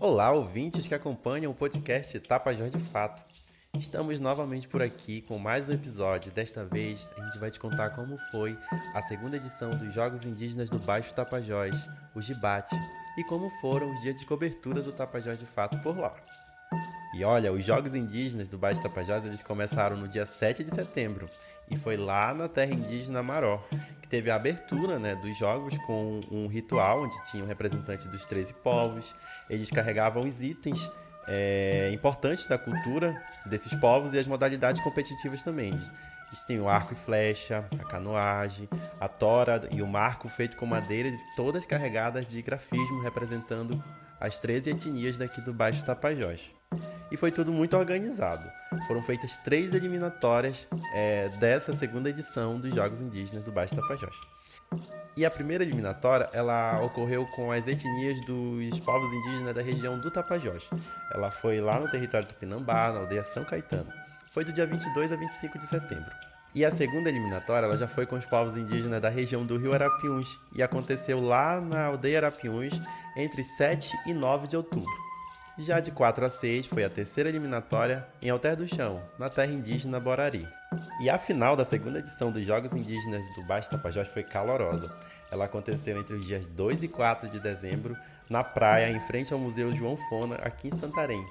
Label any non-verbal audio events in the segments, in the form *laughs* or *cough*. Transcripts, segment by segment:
Olá, ouvintes que acompanham o podcast Tapajós de Fato. Estamos novamente por aqui com mais um episódio. Desta vez, a gente vai te contar como foi a segunda edição dos Jogos Indígenas do Baixo Tapajós, o Gibate, e como foram os dias de cobertura do Tapajós de Fato por lá. E olha, os Jogos Indígenas do Baixo Tapajós, eles começaram no dia 7 de setembro, e foi lá na terra indígena Maró, teve a abertura né, dos jogos com um ritual onde tinha um representante dos 13 povos, eles carregavam os itens é, importantes da cultura desses povos e as modalidades competitivas também. Eles têm o arco e flecha, a canoagem, a tora e o marco feito com madeira, todas carregadas de grafismo representando as 13 etnias daqui do Baixo Tapajós. E foi tudo muito organizado. Foram feitas três eliminatórias é, dessa segunda edição dos Jogos Indígenas do Baixo Tapajós. E a primeira eliminatória, ela ocorreu com as etnias dos povos indígenas da região do Tapajós. Ela foi lá no território Tupinambá, na aldeia São Caetano. Foi do dia 22 a 25 de setembro. E a segunda eliminatória ela já foi com os povos indígenas da região do Rio Arapiuns e aconteceu lá na aldeia Arapiuns entre 7 e 9 de outubro. Já de 4 a 6 foi a terceira eliminatória em Alter do Chão, na terra indígena Borari. E a final da segunda edição dos Jogos Indígenas do Baixo Tapajós foi calorosa. Ela aconteceu entre os dias 2 e 4 de dezembro, na praia, em frente ao Museu João Fona, aqui em Santarém.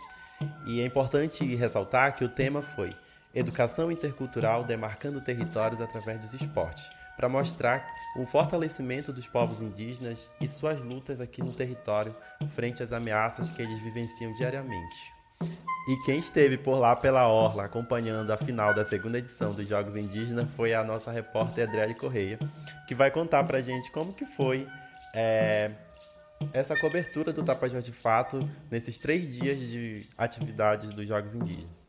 E é importante ressaltar que o tema foi Educação Intercultural Demarcando Territórios através dos Esportes, para mostrar o fortalecimento dos povos indígenas e suas lutas aqui no território frente às ameaças que eles vivenciam diariamente. E quem esteve por lá pela Orla acompanhando a final da segunda edição dos Jogos Indígenas foi a nossa repórter Adriele Correia, que vai contar pra gente como que foi é, essa cobertura do Tapajós de Fato nesses três dias de atividades dos Jogos Indígenas.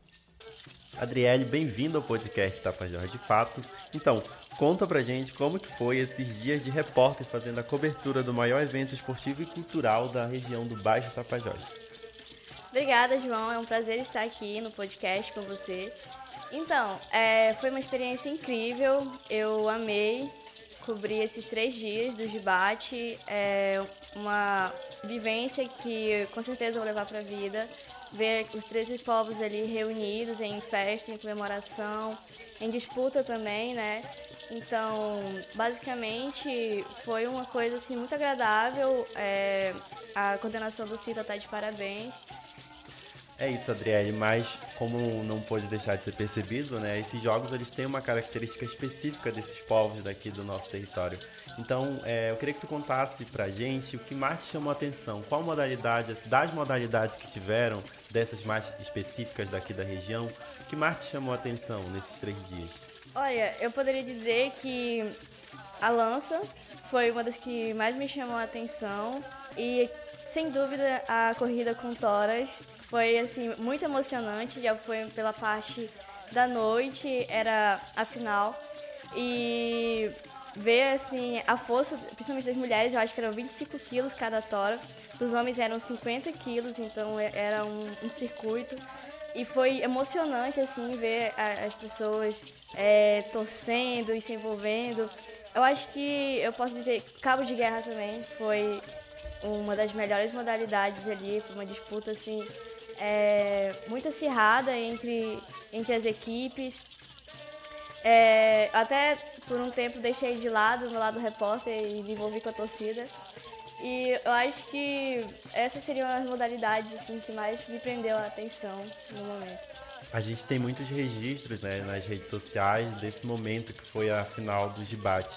Adriele, bem-vindo ao podcast Tapajós de Fato. Então, conta pra gente como que foi esses dias de repórter fazendo a cobertura do maior evento esportivo e cultural da região do Baixo Tapajós. Obrigada, João. É um prazer estar aqui no podcast com você. Então, é, foi uma experiência incrível. Eu amei cobrir esses três dias do debate. É uma vivência que com certeza vou levar para a vida. Ver os 13 povos ali reunidos em festa, em comemoração, em disputa também, né? Então, basicamente, foi uma coisa assim, muito agradável. É, a coordenação do CITA está de parabéns. É isso, Adriele, mas como não pode deixar de ser percebido, né, esses jogos eles têm uma característica específica desses povos daqui do nosso território. Então, é, eu queria que tu contasse pra gente o que mais te chamou a atenção, qual modalidade, das modalidades que tiveram, dessas mais específicas daqui da região, o que mais te chamou a atenção nesses três dias? Olha, eu poderia dizer que a lança foi uma das que mais me chamou a atenção e, sem dúvida, a corrida com toras foi assim muito emocionante, já foi pela parte da noite, era a final. E ver assim a força, principalmente das mulheres, eu acho que eram 25 quilos cada tora, dos homens eram 50 quilos, então é, era um, um circuito. E foi emocionante assim ver a, as pessoas é, torcendo e se envolvendo. Eu acho que eu posso dizer cabo de guerra também foi uma das melhores modalidades ali, foi uma disputa assim é, muito acirrada entre, entre as equipes. É, até por um tempo deixei de lado meu lado repórter e me envolvi com a torcida. E eu acho que essas seriam as modalidades assim, que mais me prendeu a atenção no momento. A gente tem muitos registros né, nas redes sociais desse momento que foi a final do debate.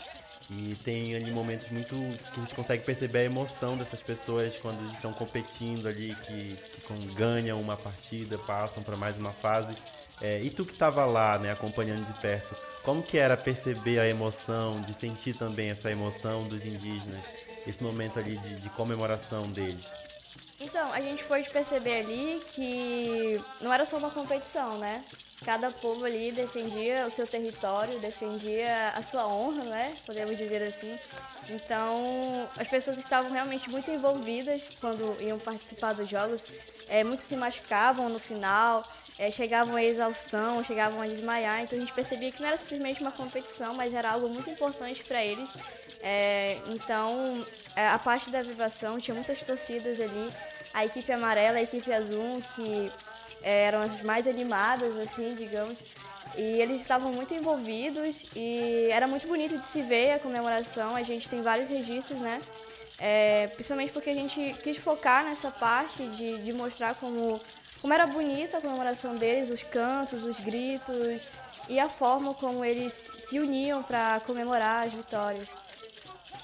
E tem ali momentos muito que a gente consegue perceber a emoção dessas pessoas quando estão competindo ali, que, que ganham uma partida, passam para mais uma fase. É, e tu que estava lá, né, acompanhando de perto, como que era perceber a emoção, de sentir também essa emoção dos indígenas, esse momento ali de, de comemoração deles? Então, a gente pode perceber ali que não era só uma competição, né? Cada povo ali defendia o seu território, defendia a sua honra, né? Podemos dizer assim. Então, as pessoas estavam realmente muito envolvidas quando iam participar dos jogos. É, muitos se machucavam no final, é, chegavam a exaustão, chegavam a desmaiar. Então, a gente percebia que não era simplesmente uma competição, mas era algo muito importante para eles É, então, é, a parte da avivação tinha muitas torcidas ali. A equipe amarela, a equipe azul, que é, eram as mais animadas, assim, digamos. E eles estavam muito envolvidos e era muito bonito de se ver a comemoração. A gente tem vários registros, né? É, principalmente porque a gente quis focar nessa parte de, de mostrar como, como era bonita a comemoração deles, os cantos, os gritos e a forma como eles se uniam para comemorar as vitórias.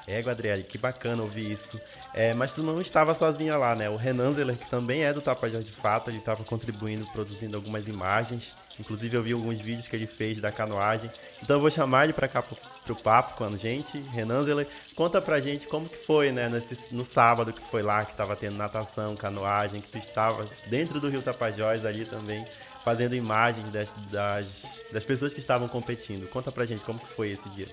É, Adriele, que bacana ouvir isso. É, mas tu não estava sozinha lá, né? O Renan Zeller, que também é do Tapajós de Fato, ele estava contribuindo, produzindo algumas imagens. Inclusive eu vi alguns vídeos que ele fez da canoagem. Então eu vou chamar ele para cá pro, pro papo com a gente. Renan Zeller, conta pra gente como que foi, né? Nesse, no sábado que foi lá, que estava tendo natação, canoagem, que tu estava dentro do Rio Tapajós ali também, fazendo imagens das, das, das pessoas que estavam competindo. Conta pra gente como foi esse dia.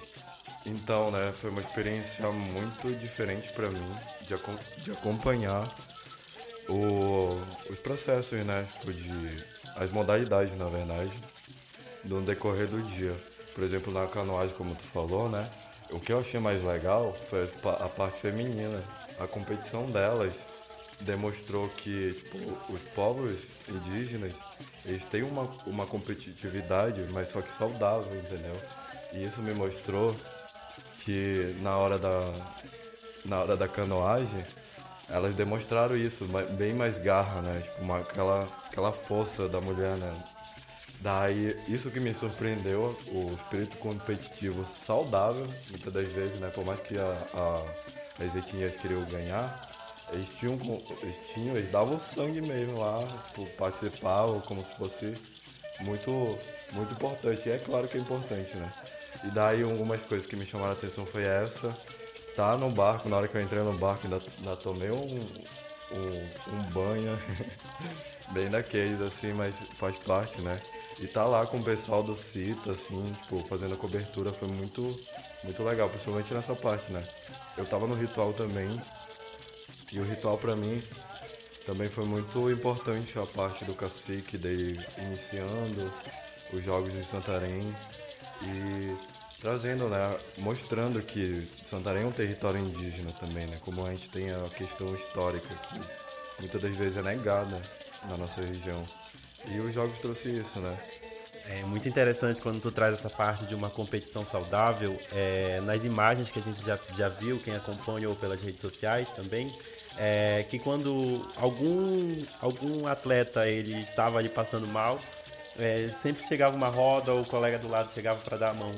Então, né, foi uma experiência muito diferente para mim de, de acompanhar o, os processos, né, tipo de as modalidades, na verdade, no decorrer do dia. Por exemplo, na canoagem, como tu falou, né, o que eu achei mais legal foi a parte feminina. A competição delas demonstrou que tipo, os povos indígenas eles têm uma, uma competitividade, mas só que saudável, entendeu? E isso me mostrou que na hora da, na hora da canoagem, elas demonstraram isso, bem mais garra, né? Tipo, uma, aquela, aquela força da mulher, né? Daí, isso que me surpreendeu, o espírito competitivo saudável, muitas das vezes, né? Por mais que a, a, as etnias queriam ganhar, eles tinham, eles tinham, eles davam sangue mesmo lá, tipo, participavam como se fosse muito, muito importante. E é claro que é importante, né? E daí algumas coisas que me chamaram a atenção foi essa. Tá no barco, na hora que eu entrei no barco ainda, ainda tomei um, um, um banho *laughs* bem daqueles assim, mas faz parte, né? E tá lá com o pessoal do CITA, assim, tipo, fazendo a cobertura foi muito, muito legal, principalmente nessa parte, né? Eu tava no ritual também, e o ritual para mim também foi muito importante a parte do cacique dele iniciando os jogos em Santarém e trazendo, né, mostrando que Santarém é um território indígena também, né, como a gente tem a questão histórica que muitas das vezes é negada na nossa região. E os jogos trouxe isso, né? É muito interessante quando tu traz essa parte de uma competição saudável. É, nas imagens que a gente já, já viu, quem acompanha ou pelas redes sociais também, é, que quando algum, algum atleta ele estava ali passando mal, é, sempre chegava uma roda, ou o colega do lado chegava para dar a mão.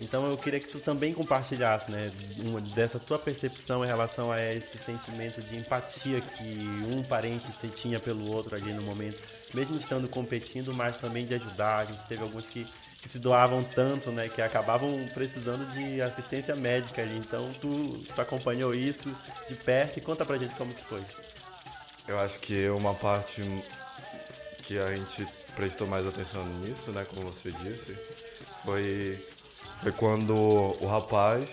Então eu queria que tu também compartilhasse, né, uma, dessa tua percepção em relação a esse sentimento de empatia que um parente tinha pelo outro ali no momento, mesmo estando competindo, mas também de ajudar. A gente teve alguns que, que se doavam tanto, né, que acabavam precisando de assistência médica ali. Então tu, tu acompanhou isso de perto e conta pra gente como que foi. Eu acho que uma parte que a gente prestou mais atenção nisso, né, como você disse, foi, foi quando o rapaz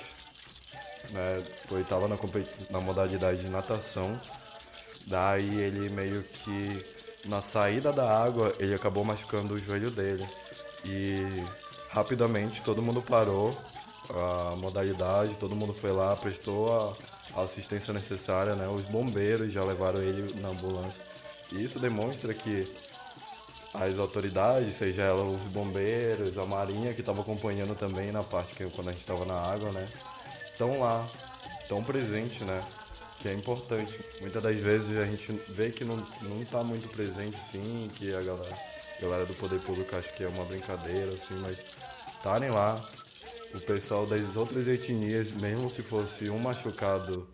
né, foi, tava na, na modalidade de natação, daí ele meio que na saída da água ele acabou machucando o joelho dele e rapidamente todo mundo parou a modalidade, todo mundo foi lá, prestou a, assistência necessária, né? Os bombeiros já levaram ele na ambulância. E isso demonstra que as autoridades, seja ela os bombeiros, a marinha que estava acompanhando também na parte que quando a gente estava na água, né? Estão lá, estão presentes, né? Que é importante. Muitas das vezes a gente vê que não, não tá muito presente, sim, que a galera, galera do poder público acha que é uma brincadeira, assim, mas estarem lá, o pessoal das outras etnias, mesmo se fosse um machucado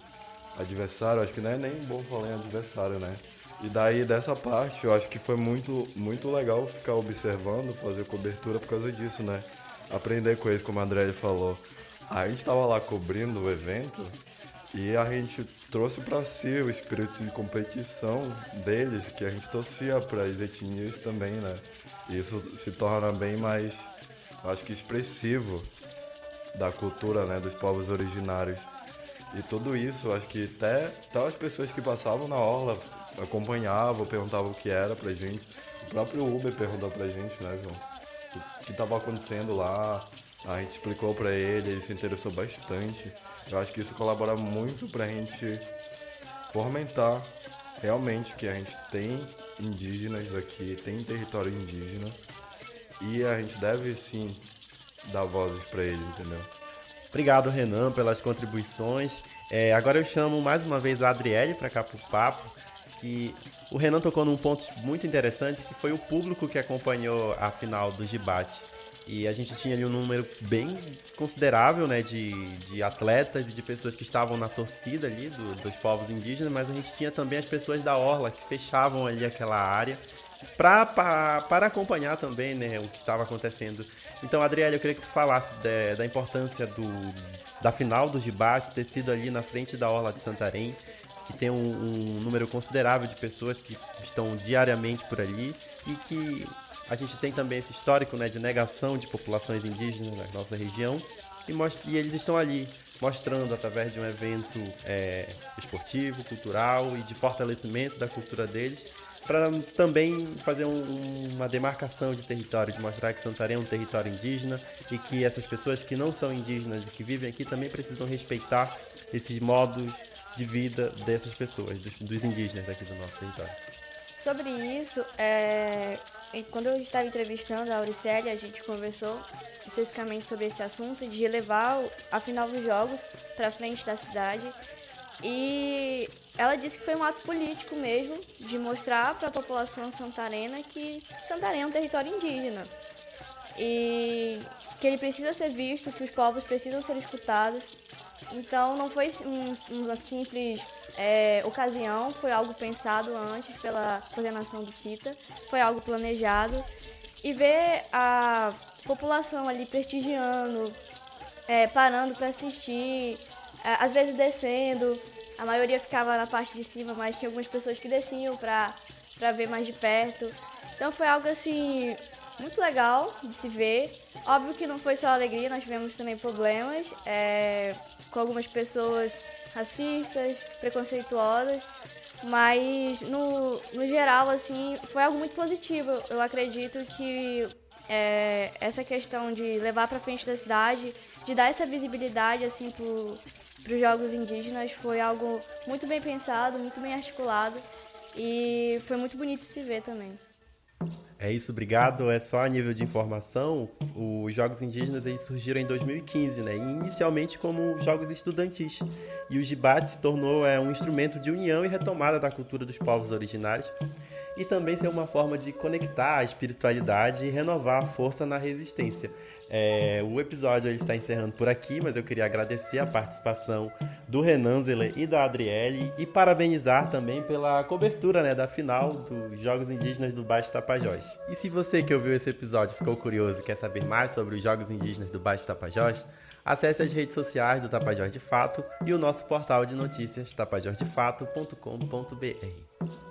adversário, acho que não é nem bom falar em adversário, né? E daí dessa parte eu acho que foi muito, muito legal ficar observando, fazer cobertura por causa disso, né? Aprender com eles, como a André falou. A gente estava lá cobrindo o evento e a gente trouxe para si o espírito de competição deles, que a gente torcia para as etnias também, né? E isso se torna bem mais, acho que expressivo da cultura, né, dos povos originários. E tudo isso, acho que até, até as pessoas que passavam na orla acompanhava, perguntava o que era pra gente. O próprio Uber perguntou pra gente, né, João? O que estava acontecendo lá. A gente explicou para ele, ele se interessou bastante. Eu acho que isso colabora muito para a gente fomentar realmente que a gente tem indígenas aqui, tem território indígena e a gente deve sim dar vozes para eles, entendeu? Obrigado, Renan, pelas contribuições. É, agora eu chamo mais uma vez a Adriele para cá pro papo. E o Renan tocou num ponto muito interessante que foi o público que acompanhou a final do Gibate. E a gente tinha ali um número bem considerável né, de, de atletas e de pessoas que estavam na torcida ali do, dos povos indígenas, mas a gente tinha também as pessoas da Orla que fechavam ali aquela área para acompanhar também né, o que estava acontecendo. Então, Adriele, eu queria que tu falasse de, da importância do, da final do debate ter sido ali na frente da Orla de Santarém, que tem um, um número considerável de pessoas que estão diariamente por ali e que a gente tem também esse histórico né, de negação de populações indígenas na nossa região e, e eles estão ali mostrando através de um evento é, esportivo, cultural e de fortalecimento da cultura deles para também fazer um, uma demarcação de território, de mostrar que Santarém é um território indígena e que essas pessoas que não são indígenas e que vivem aqui também precisam respeitar esses modos de vida dessas pessoas, dos, dos indígenas aqui do nosso território. Sobre isso, é, quando eu estava entrevistando a Auricélia, a gente conversou especificamente sobre esse assunto de levar a final dos jogos para frente da cidade e ela disse que foi um ato político mesmo, de mostrar para a população santarena que Santarém é um território indígena. E que ele precisa ser visto, que os povos precisam ser escutados. Então não foi um, uma simples é, ocasião, foi algo pensado antes pela coordenação do CITA, foi algo planejado. E ver a população ali prestigiando, é, parando para assistir, é, às vezes descendo, a maioria ficava na parte de cima, mas tinha algumas pessoas que desciam para para ver mais de perto. Então foi algo assim muito legal de se ver. Óbvio que não foi só alegria, nós tivemos também problemas é, com algumas pessoas racistas, preconceituosas, mas no, no geral assim foi algo muito positivo. Eu acredito que é, essa questão de levar para frente da cidade, de dar essa visibilidade assim para os Jogos Indígenas foi algo muito bem pensado, muito bem articulado e foi muito bonito se ver também. É isso, obrigado. É só a nível de informação, os Jogos Indígenas eles surgiram em 2015, né? Inicialmente como jogos estudantis. E o Jibat se tornou é, um instrumento de união e retomada da cultura dos povos originários e também ser uma forma de conectar a espiritualidade e renovar a força na resistência. É, o episódio está encerrando por aqui, mas eu queria agradecer a participação do Renan Zeller e da Adriele e parabenizar também pela cobertura né, da final dos Jogos Indígenas do Baixo Tapajós. E se você que ouviu esse episódio ficou curioso e quer saber mais sobre os Jogos Indígenas do Baixo Tapajós, acesse as redes sociais do Tapajós de Fato e o nosso portal de notícias tapajosdefato.com.br.